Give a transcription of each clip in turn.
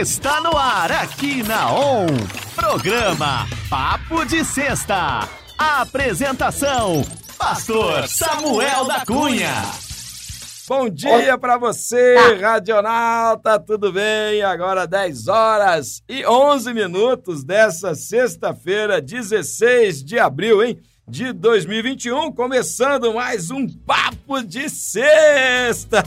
Está no ar aqui na ON. Programa Papo de Sexta. Apresentação: Pastor Samuel da Cunha. Bom dia para você, Radionauta, tudo bem? Agora 10 horas e 11 minutos dessa sexta-feira, 16 de abril, hein? De 2021, começando mais um Papo de Sexta.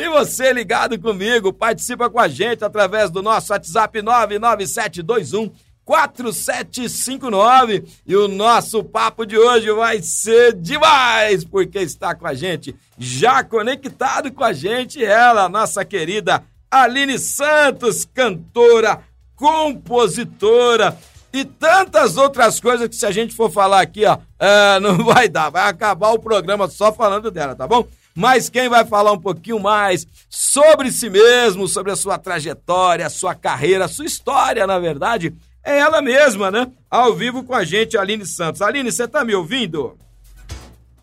E você ligado comigo, participa com a gente através do nosso WhatsApp 99721 4759 e o nosso papo de hoje vai ser demais, porque está com a gente, já conectado com a gente, ela, nossa querida Aline Santos, cantora, compositora e tantas outras coisas que se a gente for falar aqui, ó, é, não vai dar, vai acabar o programa só falando dela, tá bom? Mas quem vai falar um pouquinho mais sobre si mesmo, sobre a sua trajetória, a sua carreira, a sua história, na verdade, é ela mesma, né? Ao vivo com a gente, Aline Santos. Aline, você tá me ouvindo?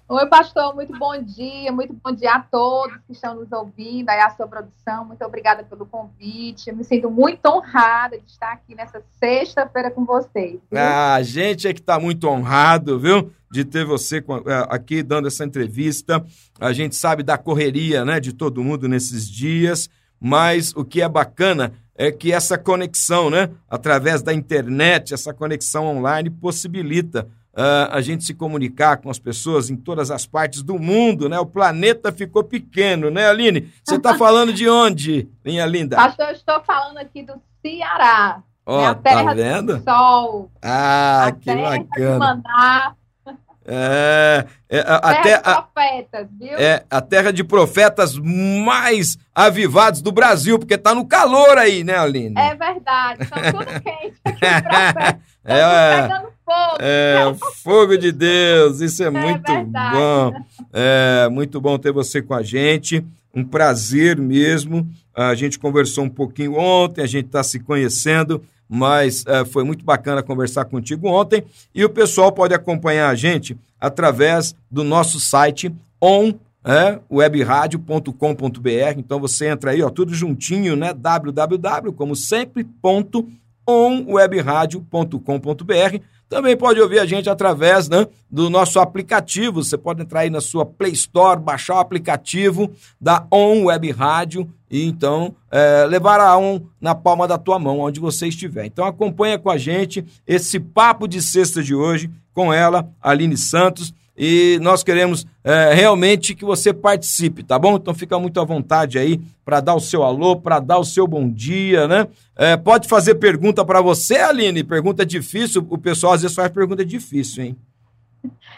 Oi, pastor, muito bom dia, muito bom dia a todos que estão nos ouvindo, aí a sua produção, muito obrigada pelo convite, eu me sinto muito honrada de estar aqui nessa sexta-feira com vocês. Ah, a gente é que está muito honrado, viu, de ter você é, aqui dando essa entrevista, a gente sabe da correria, né, de todo mundo nesses dias, mas o que é bacana é que essa conexão, né, através da internet, essa conexão online possibilita uh, a gente se comunicar com as pessoas em todas as partes do mundo, né? O planeta ficou pequeno, né, Aline? Você está falando de onde, minha linda? Pastor, eu estou falando aqui do Ceará. Ó, oh, tá vendo? Do sol. Ah, a que terra bacana. De Maná. É, é a, terra de profetas, viu? É, a terra de profetas mais avivados do Brasil, porque tá no calor aí, né, Aline? É verdade, estão tudo quente aqui, profetas. É, é, pegando fogo. É, fogo de Deus, isso é, é muito verdade. bom. É, muito bom ter você com a gente, um prazer mesmo. A gente conversou um pouquinho ontem, a gente está se conhecendo mas uh, foi muito bacana conversar contigo ontem. E o pessoal pode acompanhar a gente através do nosso site on é, webradio.com.br. Então você entra aí, ó, tudo juntinho, né? www, como sempre, ponto onwebradio.com.br também pode ouvir a gente através né, do nosso aplicativo. Você pode entrar aí na sua Play Store, baixar o aplicativo da On Web Rádio e então é, levar a On na palma da tua mão, onde você estiver. Então acompanha com a gente esse papo de sexta de hoje com ela, Aline Santos e nós queremos é, realmente que você participe, tá bom? Então fica muito à vontade aí para dar o seu alô, para dar o seu bom dia, né? É, pode fazer pergunta para você, Aline? Pergunta difícil, o pessoal às vezes faz pergunta difícil, hein?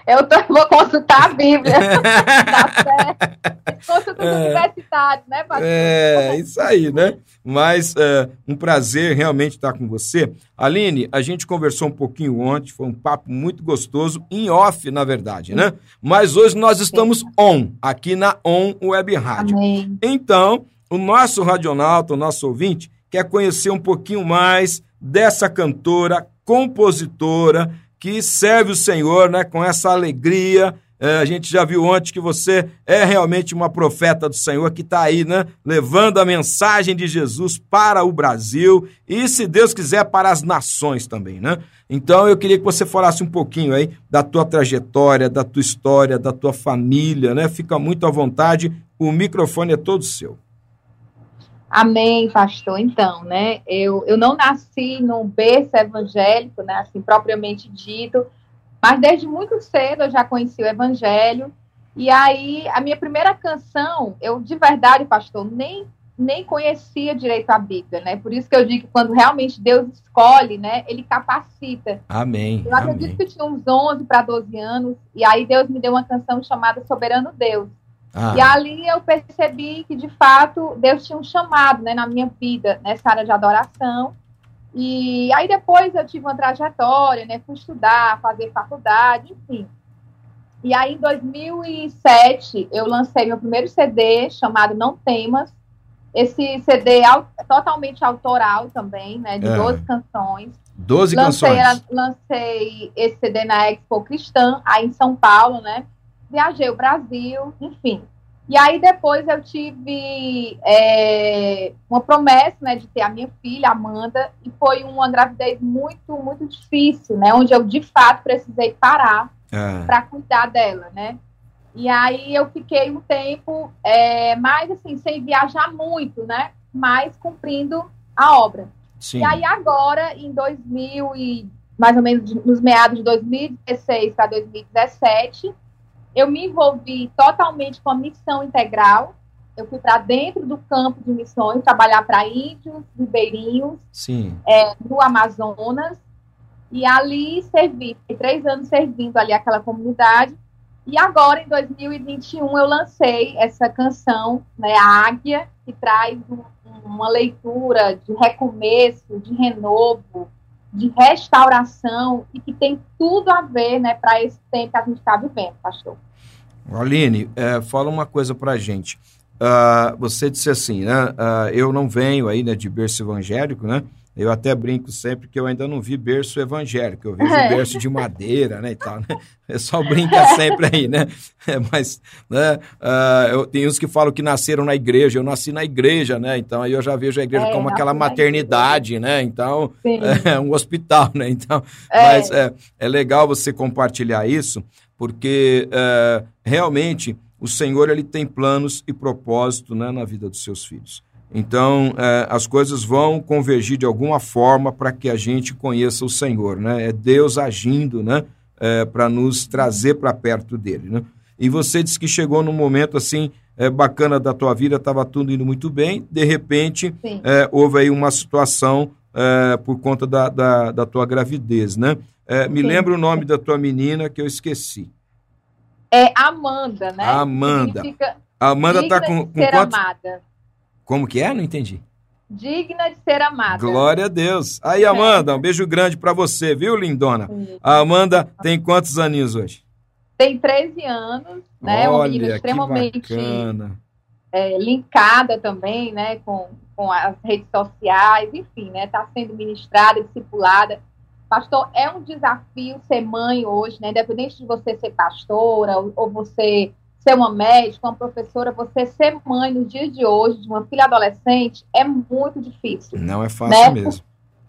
Eu tô, vou consultar a Bíblia. Consulta é, universitário, né, pastor? É, isso aí, né? Mas é, um prazer realmente estar com você. Aline, a gente conversou um pouquinho ontem, foi um papo muito gostoso, em off, na verdade, né? Mas hoje nós estamos on, aqui na On Web Rádio. Amém. Então, o nosso radionauta, o nosso ouvinte, quer conhecer um pouquinho mais dessa cantora, compositora, que serve o Senhor né, com essa alegria. É, a gente já viu ontem que você é realmente uma profeta do Senhor que está aí, né? Levando a mensagem de Jesus para o Brasil e, se Deus quiser, para as nações também, né? Então eu queria que você falasse um pouquinho aí da tua trajetória, da tua história, da tua família, né? Fica muito à vontade, o microfone é todo seu. Amém, pastor. Então, né, eu, eu não nasci num berço evangélico, né, assim, propriamente dito, mas desde muito cedo eu já conheci o evangelho. E aí, a minha primeira canção, eu de verdade, pastor, nem nem conhecia direito a Bíblia, né? Por isso que eu digo que quando realmente Deus escolhe, né, ele capacita. Amém. Eu acredito amém. que eu tinha uns 11 para 12 anos, e aí Deus me deu uma canção chamada Soberano Deus. Ah. E ali eu percebi que, de fato, Deus tinha um chamado né, na minha vida, nessa área de adoração. E aí depois eu tive uma trajetória, né, fui estudar, fazer faculdade, enfim. E aí em 2007 eu lancei meu primeiro CD chamado Não Temas. Esse CD é totalmente autoral também, né, de é. 12 canções. 12 lancei, canções. Lancei esse CD na Expo Cristã, aí em São Paulo, né? Viajei o Brasil, enfim. E aí depois eu tive é, uma promessa, né, de ter a minha filha, Amanda, e foi uma gravidez muito, muito difícil, né, onde eu de fato precisei parar é. para cuidar dela, né. E aí eu fiquei um tempo é, mais assim, sem viajar muito, né, mas cumprindo a obra. Sim. E aí agora, em 2000 e mais ou menos nos meados de 2016 para 2017, eu me envolvi totalmente com a missão integral. Eu fui para dentro do campo de missões, trabalhar para índios, ribeirinhos, é, no Amazonas. E ali servi, fiquei três anos servindo ali aquela comunidade. E agora, em 2021, eu lancei essa canção, né, a Águia, que traz um, uma leitura de recomeço, de renovo, de restauração e que tem tudo a ver né, para esse tempo que a gente está vivendo, pastor. Aline, é, fala uma coisa para a gente. Uh, você disse assim, né? Uh, eu não venho aí né, de berço evangélico, né? Eu até brinco sempre que eu ainda não vi berço evangélico, eu vejo é. berço de madeira, né, e tal, né? O pessoal brinca sempre aí, né? É, mas, né, uh, eu, tem uns que falam que nasceram na igreja, eu nasci na igreja, né? Então, aí eu já vejo a igreja é, como aquela maternidade, né? Então, Sim. é um hospital, né? Então, é. mas é, é legal você compartilhar isso, porque uh, realmente o Senhor, ele tem planos e propósito né, na vida dos seus filhos. Então, é, as coisas vão convergir de alguma forma para que a gente conheça o Senhor, né? É Deus agindo, né? É, para nos trazer para perto dele, né? E você disse que chegou num momento assim é, bacana da tua vida, estava tudo indo muito bem, de repente é, houve aí uma situação é, por conta da, da, da, tua gravidez, né? É, me Sim. lembra o nome da tua menina que eu esqueci. É Amanda, né? Amanda. Amanda está com, com quantos... amada. Como que é? Não entendi. Digna de ser amada. Glória a Deus. Aí, Amanda, um beijo grande para você, viu, lindona? A Amanda tem quantos aninhos hoje? Tem 13 anos, né? Olha, uma menina extremamente é, linkada também, né? Com, com as redes sociais, enfim, né? Está sendo ministrada, discipulada. Pastor, é um desafio ser mãe hoje, né? Independente de você ser pastora ou, ou você ser uma médica, uma professora, você ser mãe nos dias de hoje de uma filha adolescente é muito difícil. Não é fácil né? mesmo.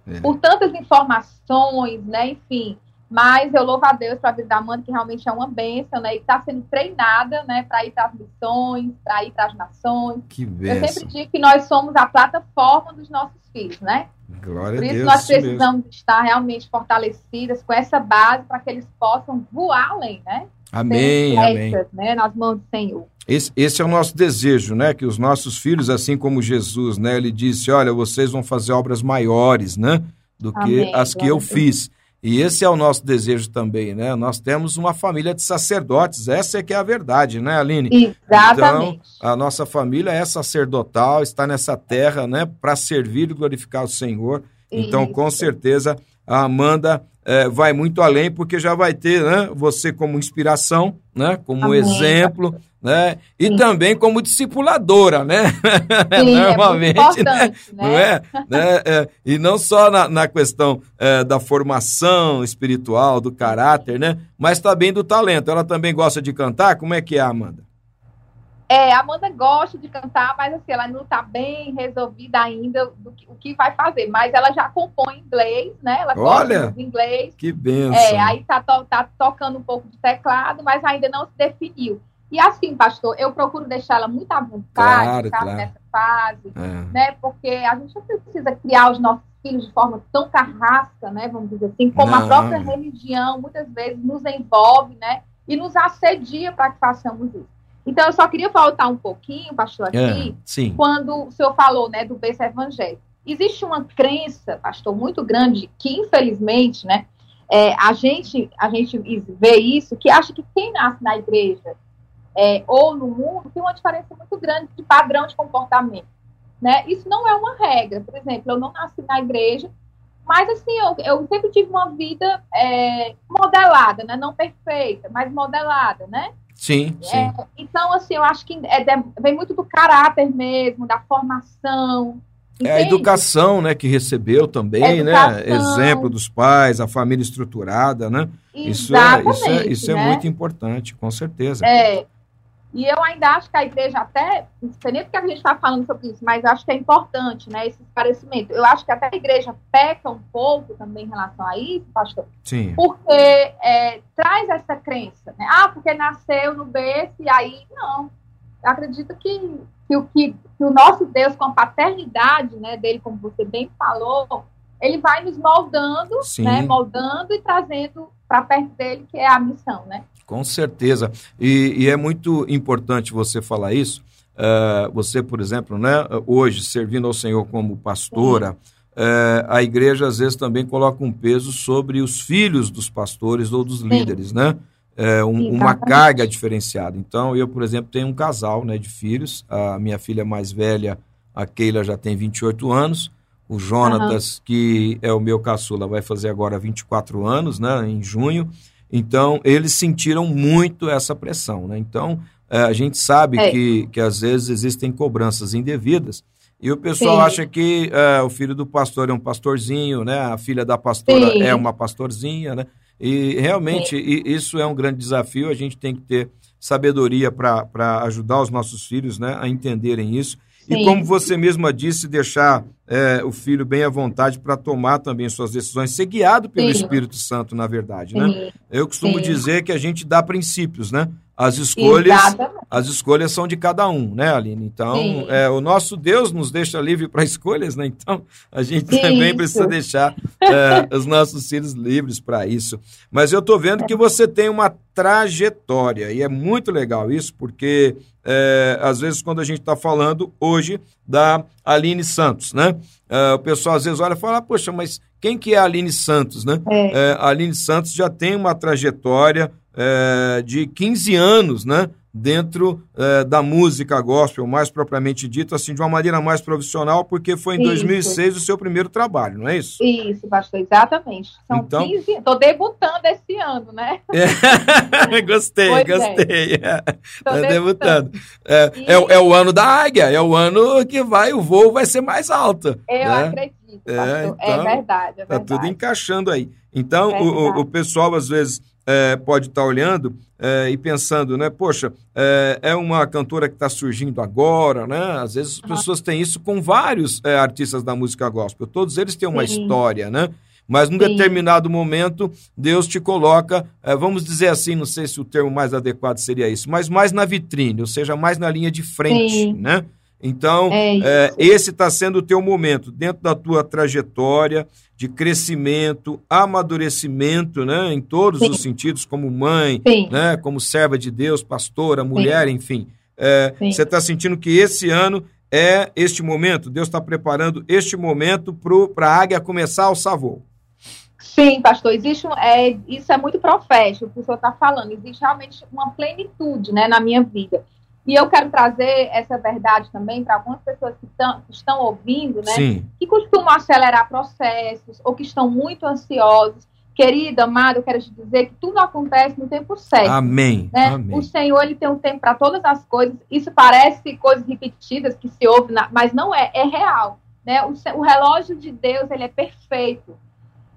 Por, é. por, tantas informações, né? Enfim. Mas eu louvo a Deus para a vida da Amanda, que realmente é uma bênção, né? E está sendo treinada, né? Para ir para as missões, para ir para as nações. Que bênção. Eu sempre digo que nós somos a plataforma dos nossos filhos, né? Glória Por isso Deus, nós precisamos estar realmente fortalecidas com essa base para que eles possam voar além, né? Amém, amém. Né, nas mãos do Senhor. Esse, esse, é o nosso desejo, né? Que os nossos filhos, assim como Jesus, né? Ele disse, olha, vocês vão fazer obras maiores, né? Do que amém, as que eu fiz. E esse é o nosso desejo também, né? Nós temos uma família de sacerdotes, essa é que é a verdade, né, Aline? Exatamente. Então, a nossa família é sacerdotal, está nessa terra, né, para servir e glorificar o Senhor. Então, Isso. com certeza, a Amanda é, vai muito além, porque já vai ter né, você como inspiração, né, como Amém. exemplo, né, e Sim. também como discipuladora, né? Sim, é Normalmente, é né? né? Não é? né? É, e não só na, na questão é, da formação espiritual, do caráter, né? Mas também do talento. Ela também gosta de cantar? Como é que é, Amanda? É, a Amanda gosta de cantar, mas assim, ela não está bem resolvida ainda do que, o que vai fazer. Mas ela já compõe inglês, né? Ela Olha, gosta de inglês. Que benção. É, aí tá, tá tocando um pouco de teclado, mas ainda não se definiu. E assim, pastor, eu procuro deixar ela muito à vontade, claro, claro. nessa fase, é. né? Porque a gente não precisa criar os nossos filhos de forma tão carrasca, né? Vamos dizer assim, como não. a própria religião muitas vezes nos envolve, né? E nos assedia para que façamos isso. Então, eu só queria voltar um pouquinho, pastor, aqui, é, quando o senhor falou né, do berço evangélico. Existe uma crença, pastor, muito grande, que infelizmente, né, é, a, gente, a gente vê isso, que acha que quem nasce na igreja é, ou no mundo tem uma diferença muito grande de padrão de comportamento. Né? Isso não é uma regra. Por exemplo, eu não nasci na igreja, mas assim, eu, eu sempre tive uma vida é, modelada, né? não perfeita, mas modelada, né? Sim, sim. É, então, assim, eu acho que é, vem muito do caráter mesmo, da formação. Entende? É a educação, né, que recebeu também, né? Exemplo dos pais, a família estruturada, né? Isso é, isso é, isso é né? muito importante, com certeza. É. E eu ainda acho que a igreja até, não sei nem porque a gente está falando sobre isso, mas acho que é importante, né, esse esclarecimento. Eu acho que até a igreja peca um pouco também em relação a isso, pastor. Sim. Porque é, traz essa crença, né? Ah, porque nasceu no berço e aí, não. Eu acredito que, que, o, que, que o nosso Deus, com a paternidade né, dele, como você bem falou, ele vai nos moldando, Sim. né, moldando e trazendo para perto dele, que é a missão, né? Com certeza. E, e é muito importante você falar isso. Uh, você, por exemplo, né, hoje, servindo ao Senhor como pastora, uh, a igreja às vezes também coloca um peso sobre os filhos dos pastores ou dos Sim. líderes, né? É, um, uma carga diferenciada. Então, eu, por exemplo, tenho um casal né, de filhos. A minha filha mais velha, a Keila, já tem 28 anos. O Jonatas, uhum. que é o meu caçula, vai fazer agora 24 anos, né, em junho. Então, eles sentiram muito essa pressão. Né? Então, é, a gente sabe é. que, que às vezes existem cobranças indevidas. E o pessoal Sim. acha que é, o filho do pastor é um pastorzinho, né? A filha da pastora Sim. é uma pastorzinha, né? E realmente isso é um grande desafio. A gente tem que ter sabedoria para ajudar os nossos filhos né, a entenderem isso. Sim. E como você mesma disse, deixar é, o filho bem à vontade para tomar também suas decisões, ser guiado pelo Sim. Espírito Santo, na verdade, né? Eu costumo Sim. dizer que a gente dá princípios, né? As escolhas, as escolhas são de cada um, né, Aline? Então, é, o nosso Deus nos deixa livre para escolhas, né? Então, a gente também isso. precisa deixar é, os nossos filhos livres para isso. Mas eu estou vendo que você tem uma trajetória e é muito legal isso, porque é, às vezes quando a gente está falando hoje da Aline Santos, né? É, o pessoal às vezes olha e fala, ah, poxa, mas quem que é a Aline Santos, né? É. é a Aline Santos já tem uma trajetória é, de 15 anos, né? Dentro é, da música gospel, mais propriamente dito, assim, de uma maneira mais profissional, porque foi em isso. 2006 o seu primeiro trabalho, não é isso? Isso, pastor, exatamente. São então... 15 Estou debutando esse ano, né? É. gostei, pois é. gostei. Estou é. debutando. É, e... é, é, o ano da águia, é o ano que vai, o voo vai ser mais alto. Eu né? acredito, pastor. É, então, é verdade, é verdade. Tá tudo encaixando aí. Então, o, o pessoal, às vezes é, pode estar tá olhando é, e pensando, né? Poxa, é, é uma cantora que está surgindo agora, né? Às vezes as pessoas têm isso com vários é, artistas da música gospel. Todos eles têm uma Sim. história, né? Mas num Sim. determinado momento, Deus te coloca, é, vamos dizer assim, não sei se o termo mais adequado seria isso, mas mais na vitrine, ou seja, mais na linha de frente, Sim. né? Então, é é, esse está sendo o teu momento, dentro da tua trajetória de crescimento, amadurecimento, né, em todos Sim. os sentidos, como mãe, né, como serva de Deus, pastora, mulher, Sim. enfim. É, você está sentindo que esse ano é este momento? Deus está preparando este momento para a águia começar o savô? Sim, pastor, existe é, isso é muito profético, o que o senhor está falando, existe realmente uma plenitude né, na minha vida. E eu quero trazer essa verdade também para algumas pessoas que, tão, que estão ouvindo, né? Sim. Que costumam acelerar processos ou que estão muito ansiosos. Querida, amada, eu quero te dizer que tudo acontece no tempo certo. Amém. Né? Amém. O Senhor ele tem um tempo para todas as coisas. Isso parece coisas repetidas que se ouve, mas não é, é real. Né? O, o relógio de Deus ele é perfeito.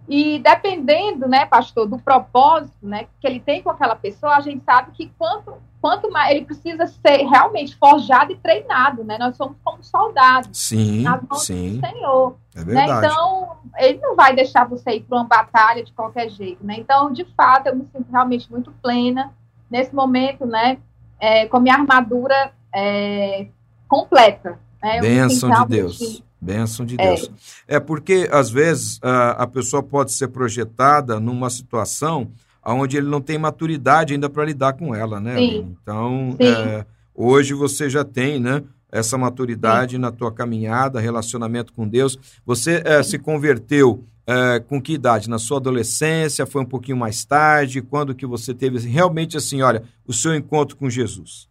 E dependendo, né, pastor, do propósito, né, que ele tem com aquela pessoa, a gente sabe que quanto quanto mais ele precisa ser realmente forjado e treinado, né? Nós somos como soldados sim, nas mãos sim. do Senhor. É né? verdade. Então, ele não vai deixar você ir para uma batalha de qualquer jeito, né? Então, de fato, eu me sinto realmente muito plena nesse momento, né? É, com a minha armadura é, completa. Né? Bênção de Deus. Bênção de Deus. É, é porque, às vezes, a, a pessoa pode ser projetada numa situação onde ele não tem maturidade ainda para lidar com ela, né? Sim. Então, Sim. É, hoje você já tem, né? Essa maturidade Sim. na tua caminhada, relacionamento com Deus. Você é, se converteu é, com que idade? Na sua adolescência? Foi um pouquinho mais tarde? Quando que você teve realmente assim, olha, o seu encontro com Jesus?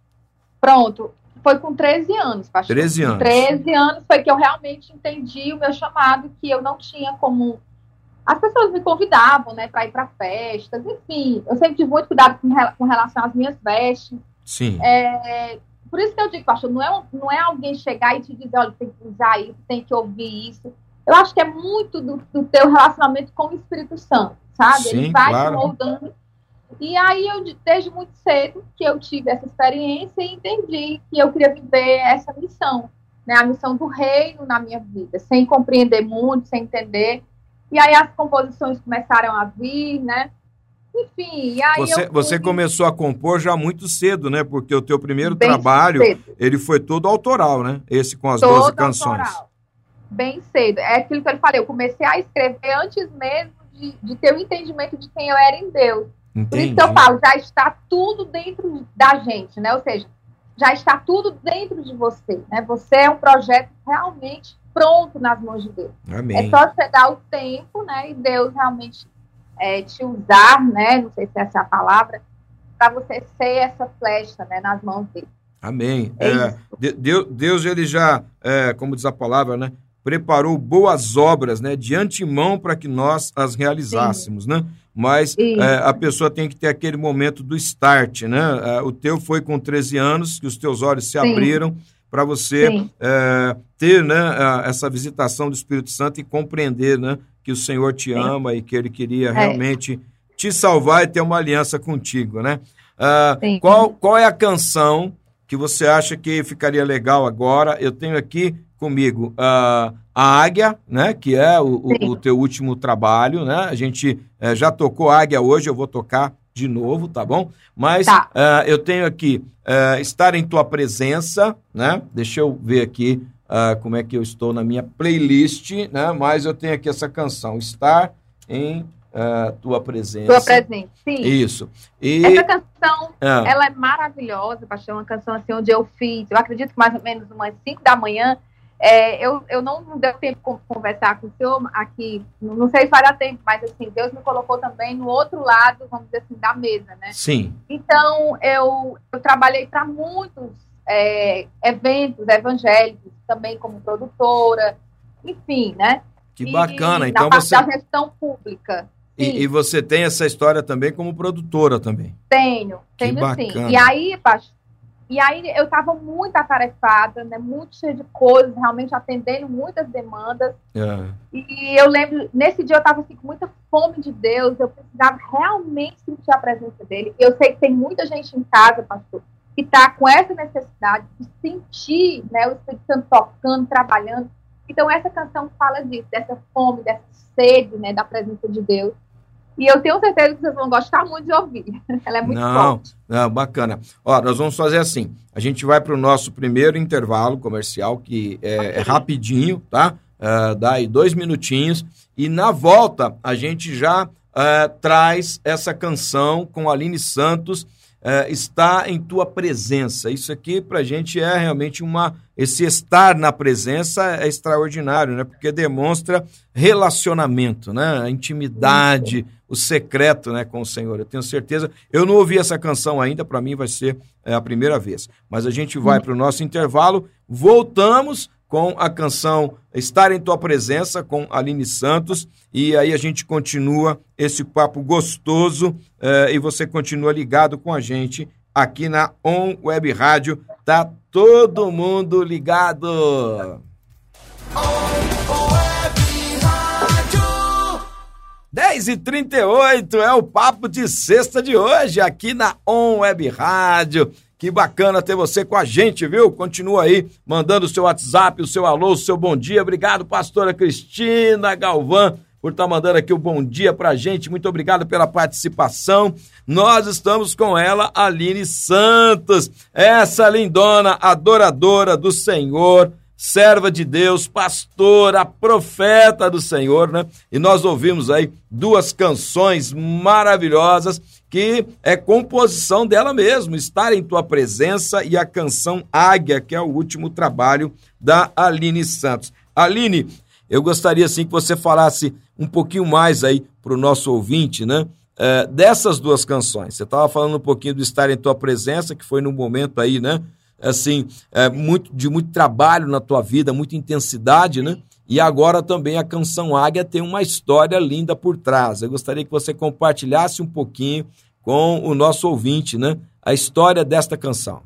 Pronto. Foi com 13 anos, pastor. 13 anos. Com 13 anos foi que eu realmente entendi o meu chamado, que eu não tinha como as pessoas me convidavam, né, para ir para festas, enfim, eu sempre tive muito cuidado com, com relação às minhas vestes. Sim. É, por isso que eu digo, pastor, não é, não é alguém chegar e te dizer, olha, tem que usar isso, tem que ouvir isso. Eu acho que é muito do, do teu relacionamento com o Espírito Santo, sabe? Sim, Ele vai claro. te moldando. E aí eu, desde muito cedo, que eu tive essa experiência e entendi que eu queria viver essa missão, né, a missão do reino na minha vida, sem compreender muito, sem entender. E aí as composições começaram a vir, né? Enfim, aí você, fui... você começou a compor já muito cedo, né? Porque o teu primeiro Bem trabalho, cedo. ele foi todo autoral, né? Esse com as todo 12 canções. Autoral. Bem cedo. É aquilo que eu falei, eu comecei a escrever antes mesmo de, de ter o entendimento de quem eu era em Deus. Entendi. Por isso que eu falo, já está tudo dentro da gente, né? Ou seja, já está tudo dentro de você, né? Você é um projeto realmente pronto nas mãos de Deus. Amém. É só você dar o tempo, né? E Deus realmente é, te usar, né? Não sei se essa é a palavra, para você ser essa flecha, né? Nas mãos dele. Amém. É é, Deus, Deus, ele já, é, como diz a palavra, né? Preparou boas obras, né? De antemão para que nós as realizássemos, Sim. né? Mas é, a pessoa tem que ter aquele momento do start, né? É, o teu foi com 13 anos, que os teus olhos se Sim. abriram para você é, ter né, essa visitação do Espírito Santo e compreender né, que o Senhor te Sim. ama e que Ele queria é. realmente te salvar e ter uma aliança contigo, né? Ah, qual, qual é a canção que você acha que ficaria legal agora? Eu tenho aqui comigo uh, a Águia, né? Que é o, o, o, teu último trabalho, né? A gente uh, já tocou Águia hoje, eu vou tocar de novo, tá bom? Mas tá. Uh, eu tenho aqui uh, Estar em Tua Presença, né? Deixa eu ver aqui uh, como é que eu estou na minha playlist, né? Mas eu tenho aqui essa canção, Estar em Tua Presença. Tua Presença, sim. Isso. E... Essa canção, ah. ela é maravilhosa, Pastor, uma canção assim onde eu fiz, eu acredito que mais ou menos umas 5 da manhã, é, eu, eu não, deu tempo de conversar com o senhor aqui, não sei se vai dar tempo, mas assim, Deus me colocou também no outro lado, vamos dizer assim, da mesa, né? Sim. Então, eu, eu trabalhei para muitos é, eventos evangélicos, também como produtora, enfim, né? Que bacana, e, então na você... da gestão pública. E, e, você tem essa história também como produtora também? Tenho, tenho sim. E aí, pastor, e aí eu estava muito atarefada, né, muito cheia de coisas, realmente atendendo muitas demandas. É. E eu lembro, nesse dia eu estava assim, com muita fome de Deus, eu precisava realmente sentir a presença dele. Eu sei que tem muita gente em casa, pastor, que está com essa necessidade de sentir né, o Espírito Santo tocando, trabalhando. Então essa canção fala disso, dessa fome, dessa sede né, da presença de Deus. E eu tenho certeza que vocês vão gostar muito de ouvir. Ela é muito não, forte. Não, bacana. Ó, nós vamos fazer assim. A gente vai para o nosso primeiro intervalo comercial, que é, okay. é rapidinho, tá? Uh, dá aí dois minutinhos. E na volta, a gente já uh, traz essa canção com Aline Santos é, está em tua presença. Isso aqui para a gente é realmente uma. Esse estar na presença é extraordinário, né? Porque demonstra relacionamento, né? A intimidade, o secreto, né, com o Senhor. Eu tenho certeza. Eu não ouvi essa canção ainda, para mim vai ser é, a primeira vez. Mas a gente vai para o nosso intervalo, voltamos com a canção Estar em Tua Presença, com Aline Santos. E aí a gente continua esse papo gostoso eh, e você continua ligado com a gente aqui na On Web Rádio. Tá todo mundo ligado! On Web Rádio. 10 e 38 é o papo de sexta de hoje aqui na On Web Rádio. Que bacana ter você com a gente, viu? Continua aí mandando o seu WhatsApp, o seu alô, o seu bom dia. Obrigado, pastora Cristina Galvão, por estar tá mandando aqui o bom dia pra gente. Muito obrigado pela participação. Nós estamos com ela, Aline Santos, essa lindona adoradora do Senhor serva de Deus, pastora, profeta do Senhor, né? E nós ouvimos aí duas canções maravilhosas que é composição dela mesmo, Estar em Tua Presença e a canção Águia, que é o último trabalho da Aline Santos. Aline, eu gostaria assim que você falasse um pouquinho mais aí para o nosso ouvinte, né? É, dessas duas canções. Você estava falando um pouquinho do Estar em Tua Presença, que foi num momento aí, né? assim, é, muito, de muito trabalho na tua vida, muita intensidade, né? E agora também a canção Águia tem uma história linda por trás. Eu gostaria que você compartilhasse um pouquinho com o nosso ouvinte, né? A história desta canção.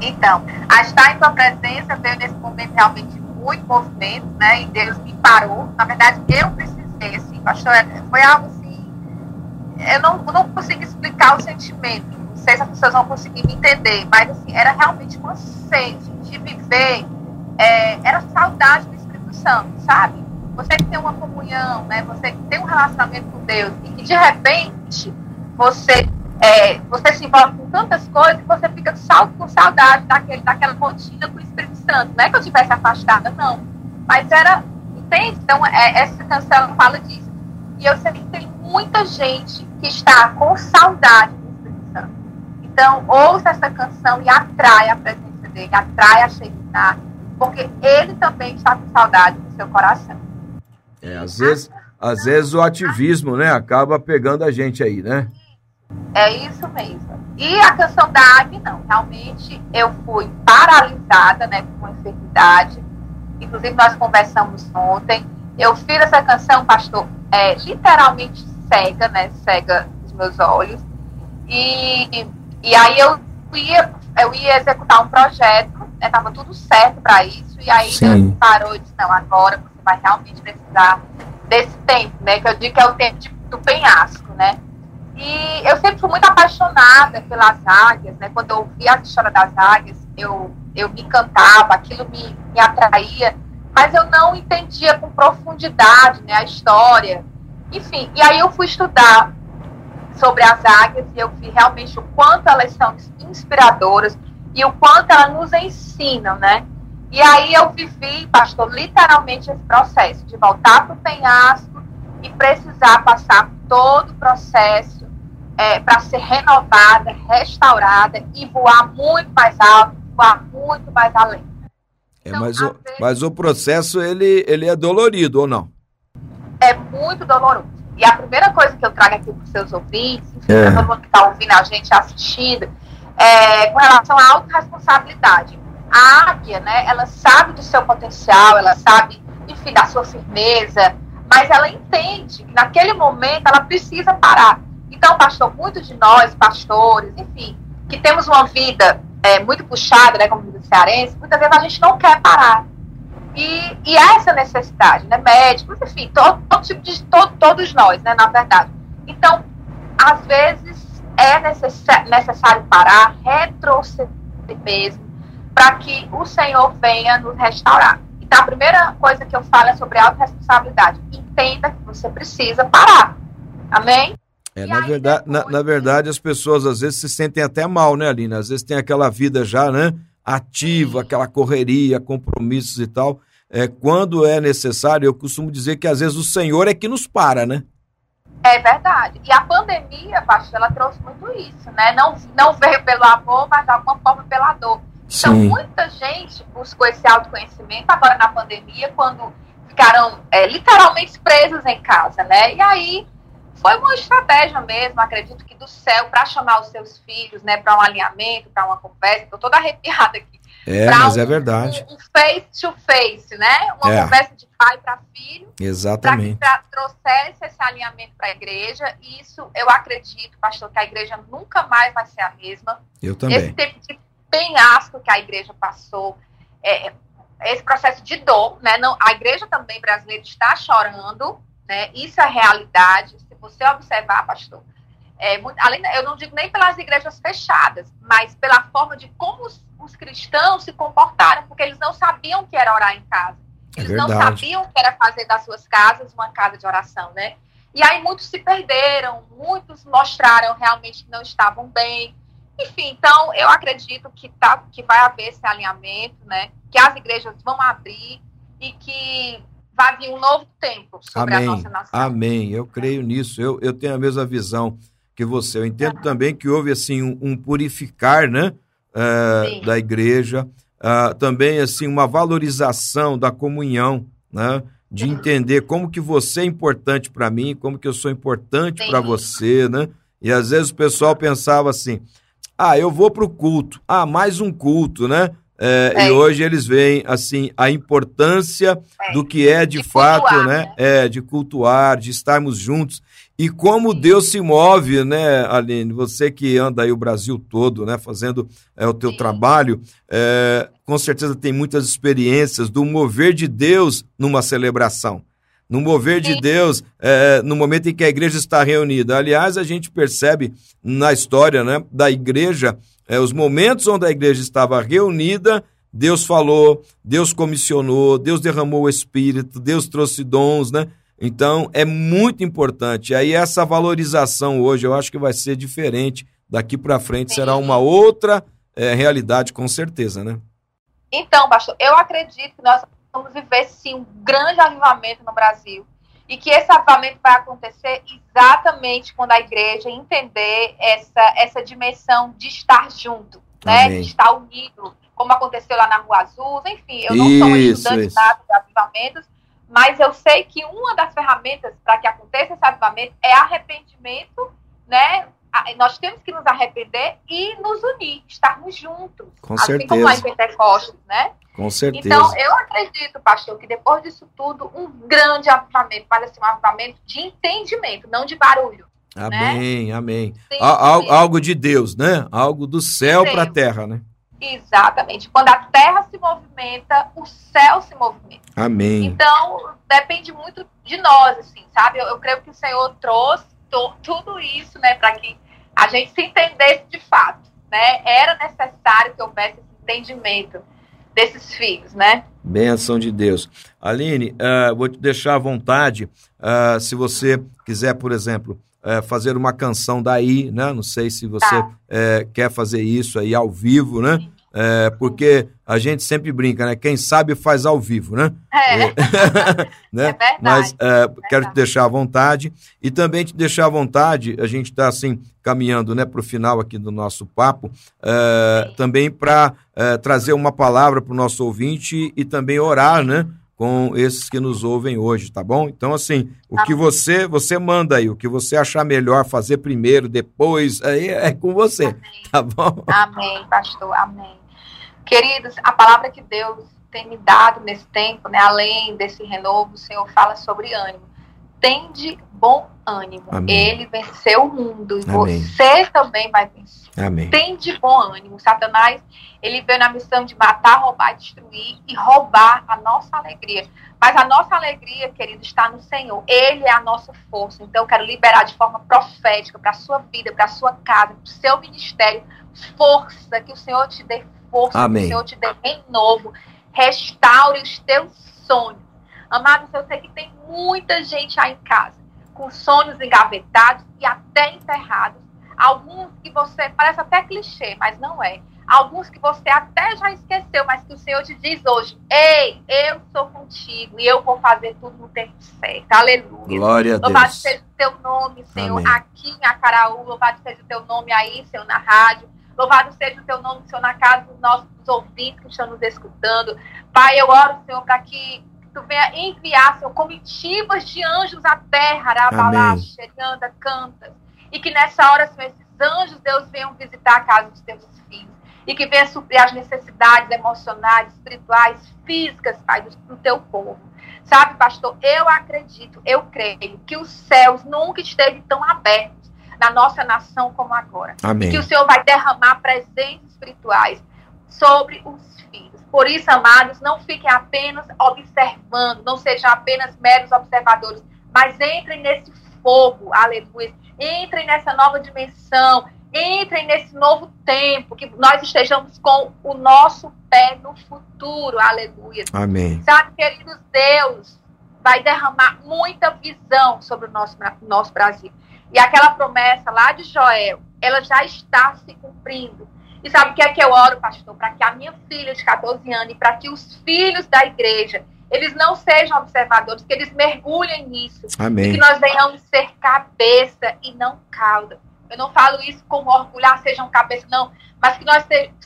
Então, a estar em tua presença veio nesse momento realmente muito movimento, né? E Deus me parou. Na verdade, eu precisei, assim, pastor, foi algo assim eu não, não consigo explicar o sentimento. Não sei se as pessoas vão conseguir me entender, mas assim, era realmente uma sede de viver, é, era saudade do Santo, sabe? Você que tem uma comunhão, né? Você que tem um relacionamento com Deus e que de repente você é, você se envolve com tantas coisas que você fica só com saudade daquele, daquela rotina com o Espírito Santo. Não é que eu estivesse afastada, não. Mas era, entende? Então, é, essa canção fala disso. E eu sei que tem muita gente que está com saudade do Espírito Santo. Então, ouça essa canção e atrai a presença dele, atrai a Shekinah, porque ele também está com saudade do seu coração. É, às vezes, às vezes o ativismo, né, acaba pegando a gente aí, né? É isso mesmo. E a canção da Agni, não. Realmente eu fui paralisada, né, com enfermidade. Inclusive, nós conversamos ontem. Eu fiz essa canção, pastor, é, literalmente cega, né, cega dos meus olhos. E, e aí eu ia, eu ia executar um projeto, estava né, tudo certo para isso. E aí Sim. Deus parou e disse, não, agora você vai realmente precisar desse tempo, né, que eu digo que é o tempo de, do penhasco, né. E eu sempre fui muito apaixonada pelas águias, né? Quando eu ouvia a história das águias, eu, eu me encantava, aquilo me, me atraía, mas eu não entendia com profundidade né, a história. Enfim, e aí eu fui estudar sobre as águias e eu vi realmente o quanto elas são inspiradoras e o quanto elas nos ensinam, né? E aí eu vivi, pastor, literalmente esse processo de voltar para o penhasco e precisar passar todo o processo é, para ser renovada, restaurada e voar muito mais alto, voar muito mais além. É, então, mas, o, vezes, mas o processo ele, ele é dolorido ou não? É muito doloroso. E a primeira coisa que eu trago aqui para os seus ouvintes, é. todo mundo que está ouvindo a gente assistindo, é com relação à autorresponsabilidade. A águia, né, ela sabe do seu potencial, ela sabe, enfim, da sua firmeza, mas ela entende que naquele momento ela precisa parar. Então, pastor, muitos de nós, pastores, enfim, que temos uma vida é, muito puxada, né, como diz o cearense, muitas vezes a gente não quer parar. E, e essa necessidade, né, médicos, enfim, todo, todo tipo de, todo, todos nós, né, na verdade. Então, às vezes é necessário, parar, retroceder mesmo, para que o Senhor venha nos restaurar. Então, a primeira coisa que eu falo é sobre autorresponsabilidade. Entenda que você precisa parar. Amém? É, na verdade, na, na, verdade, as pessoas às vezes se sentem até mal, né, Aline? Às vezes tem aquela vida já, né? Ativa, aquela correria, compromissos e tal. É, quando é necessário, eu costumo dizer que às vezes o Senhor é que nos para, né? É verdade. E a pandemia, pastor, ela trouxe muito isso, né? Não, não veio pelo amor, mas de alguma forma pela dor. Então, Sim. muita gente buscou esse autoconhecimento agora na pandemia, quando ficaram é, literalmente presos em casa, né? E aí foi uma estratégia mesmo, acredito que do céu, para chamar os seus filhos, né, para um alinhamento, para uma conversa. Estou toda arrepiada aqui. É, mas é é verdade. Um, um, face to face, né? Uma é. conversa de pai para filho. Exatamente. Para que trouxesse esse alinhamento para a igreja. E isso eu acredito, pastor, que a igreja nunca mais vai ser a mesma. Eu também. Esse tempo de penhasco que a igreja passou, é, esse processo de dor, né? Não, a igreja também brasileira está chorando, né? Isso é realidade você observar, pastor, é, muito, além, eu não digo nem pelas igrejas fechadas, mas pela forma de como os, os cristãos se comportaram, porque eles não sabiam que era orar em casa. É eles é não sabiam que era fazer das suas casas uma casa de oração, né? E aí muitos se perderam, muitos mostraram realmente que não estavam bem. Enfim, então eu acredito que, tá, que vai haver esse alinhamento, né? Que as igrejas vão abrir e que vai vir um novo tempo sobre Amém. a nossa nação. Amém. Eu creio nisso. Eu, eu tenho a mesma visão que você. Eu entendo é. também que houve assim um, um purificar, né, uh, da igreja, uh, também assim uma valorização da comunhão, né, de entender como que você é importante para mim, como que eu sou importante para você, né? E às vezes o pessoal pensava assim: "Ah, eu vou para o culto. Ah, mais um culto, né? É, é. E hoje eles veem assim a importância é. do que é de, de fato, cultuar, né? né? É, de cultuar, de estarmos juntos. E como Deus se move, né, Aline? Você que anda aí o Brasil todo, né, fazendo é, o teu trabalho, é, com certeza tem muitas experiências do mover de Deus numa celebração. no mover de Deus, é, no momento em que a igreja está reunida. Aliás, a gente percebe na história né, da igreja, é, os momentos onde a igreja estava reunida, Deus falou, Deus comissionou, Deus derramou o Espírito, Deus trouxe dons, né? Então, é muito importante. Aí, essa valorização hoje, eu acho que vai ser diferente. Daqui para frente será uma outra é, realidade, com certeza, né? Então, pastor, eu acredito que nós vamos viver sim um grande avivamento no Brasil e que esse avivamento vai acontecer exatamente quando a igreja entender essa, essa dimensão de estar junto, né? De estar unido, como aconteceu lá na Rua Azul, enfim, eu não isso, sou uma estudante isso. nada de avivamentos, mas eu sei que uma das ferramentas para que aconteça esse avivamento é arrependimento, né? Nós temos que nos arrepender e nos unir, estarmos juntos. Com assim certeza. como lá em Pentecostes, né? Com certeza. Então, eu acredito, pastor, que depois disso tudo, um grande avivamento, mas assim, um avivamento de entendimento, não de barulho. Amém, né? amém. Sim, sim. Algo de Deus, né? Algo do céu para a terra, né? Exatamente. Quando a terra se movimenta, o céu se movimenta. Amém. Então, depende muito de nós, assim, sabe? Eu, eu creio que o Senhor trouxe to, tudo isso, né, para que a gente se entendesse de fato, né? Era necessário que houvesse esse entendimento desses filhos, né? Benção de Deus. Aline, uh, vou te deixar à vontade, uh, se você quiser, por exemplo, uh, fazer uma canção daí, né? Não sei se você tá. quer fazer isso aí ao vivo, né? É, porque a gente sempre brinca, né? Quem sabe faz ao vivo, né? É, é né? é verdade. Mas é, quero te deixar à vontade e também te deixar à vontade, a gente está assim caminhando né, para o final aqui do nosso papo, é, também para é, trazer uma palavra para o nosso ouvinte e também orar, né? Com esses que nos ouvem hoje, tá bom? Então, assim, o que você você manda aí, o que você achar melhor fazer primeiro, depois, aí é com você, Amém. tá bom? Amém, pastor, amém. Queridos, a palavra que Deus tem me dado nesse tempo, né, além desse renovo, o Senhor fala sobre ânimo. Tende bom ânimo. Amém. Ele venceu o mundo e Amém. você também vai vencer. Amém. Tende bom ânimo. Satanás, ele veio na missão de matar, roubar, destruir e roubar a nossa alegria. Mas a nossa alegria, querido, está no Senhor. Ele é a nossa força. Então, eu quero liberar de forma profética para a sua vida, para a sua casa, para o seu ministério, força, que o Senhor te dê força, Amém. que o Senhor te dê renovo, restaure os teus sonhos. Amados, eu sei que tem muita gente aí em casa com sonhos engavetados e até enterrados. Alguns que você, parece até clichê, mas não é. Alguns que você até já esqueceu, mas que o Senhor te diz hoje: Ei, eu sou contigo e eu vou fazer tudo no tempo certo. Aleluia. Glória a Deus. Louvado seja o teu nome, Senhor, Amém. aqui em Acaraú. Louvado seja o teu nome aí, Senhor, na rádio. Louvado seja o teu nome, Senhor, na casa dos nossos ouvintes que estão nos escutando. Pai, eu oro, Senhor, para que tu venha enviar, Senhor, comitivas de anjos à terra, Arabalá, Xerianda, Cantas. E que nessa hora, Senhor, esses anjos, Deus, venham visitar a casa dos teus filhos. E que venha suprir as necessidades emocionais, espirituais, físicas, Pai, do, do teu povo. Sabe, pastor, eu acredito, eu creio que os céus nunca esteve tão abertos na nossa nação como agora. Amém. Que o Senhor vai derramar presentes espirituais sobre os filhos. Por isso, amados, não fiquem apenas observando, não sejam apenas meros observadores, mas entrem nesse fogo, aleluia. Entrem nessa nova dimensão, entrem nesse novo tempo, que nós estejamos com o nosso pé no futuro, aleluia. Amém. Sabe, queridos, Deus vai derramar muita visão sobre o nosso, nosso Brasil. E aquela promessa lá de Joel, ela já está se cumprindo. E sabe o que é que eu oro, pastor? Para que a minha filha de 14 anos e para que os filhos da igreja, eles não sejam observadores, que eles mergulhem nisso. Amém. E que nós venhamos ser cabeça e não cauda. Eu não falo isso como orgulhar, sejam cabeça, não. Mas que nós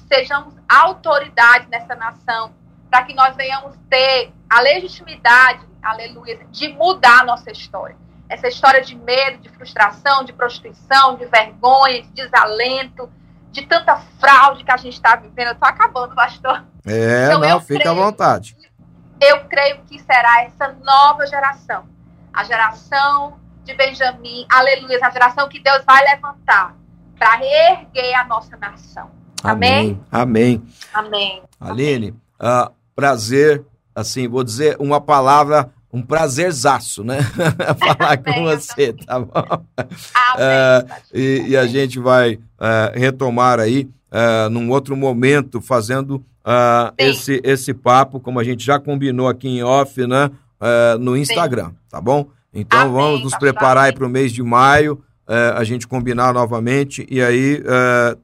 sejamos autoridade nessa nação. Para que nós venhamos ter a legitimidade, aleluia, de mudar a nossa história essa história de medo, de frustração, de prostituição, de vergonha, de desalento, de tanta fraude que a gente está vivendo. Eu estou acabando, pastor. É, então, não, fica à vontade. Eu creio que será essa nova geração. A geração de Benjamim, aleluia, a geração que Deus vai levantar para reerguer a nossa nação. Amém? Amém. Amém. Aline, uh, prazer, assim, vou dizer uma palavra um prazerzaço, né? Falar com você, tá bom? Uh, e, e, a gente vai uh, retomar aí uh, num outro momento, fazendo esse, esse papo, como a gente já combinou aqui em off, né? no Instagram, Sim. tá bom? Então Amém, vamos nos preparar aí para o mês de maio, a gente combinar novamente e aí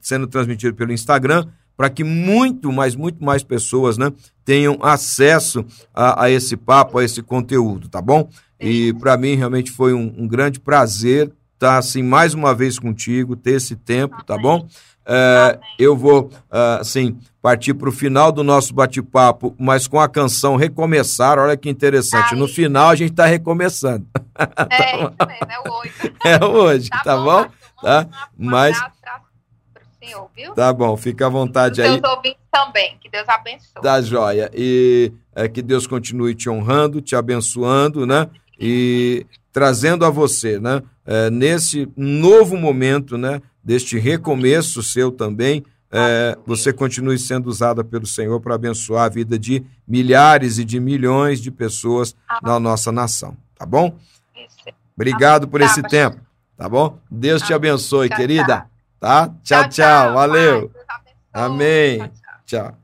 sendo transmitido pelo Instagram para que muito, mas muito mais pessoas, né, tenham acesso a, a esse papo, a esse conteúdo, tá bom? E para mim realmente foi um, um grande prazer estar tá, assim mais uma vez contigo, ter esse tempo, tá bom? É, eu vou assim partir para o final do nosso bate-papo, mas com a canção Recomeçar. Olha que interessante. Ai. No final a gente está recomeçando. É, isso mesmo, é hoje. É hoje, tá, tá bom? Tá? Mas senhor, viu? Tá bom, fica à vontade Os aí. Seus ouvintes também, que Deus abençoe. Tá joia. E é, que Deus continue te honrando, te abençoando, né? E trazendo a você, né? É, nesse novo momento, né? Deste recomeço seu também, é, você continue sendo usada pelo Senhor para abençoar a vida de milhares e de milhões de pessoas na nossa nação, tá bom? Obrigado por esse tempo, tá bom? Deus te abençoe, querida. Tá? Tchau, tchau. Valeu. Amém. tchau.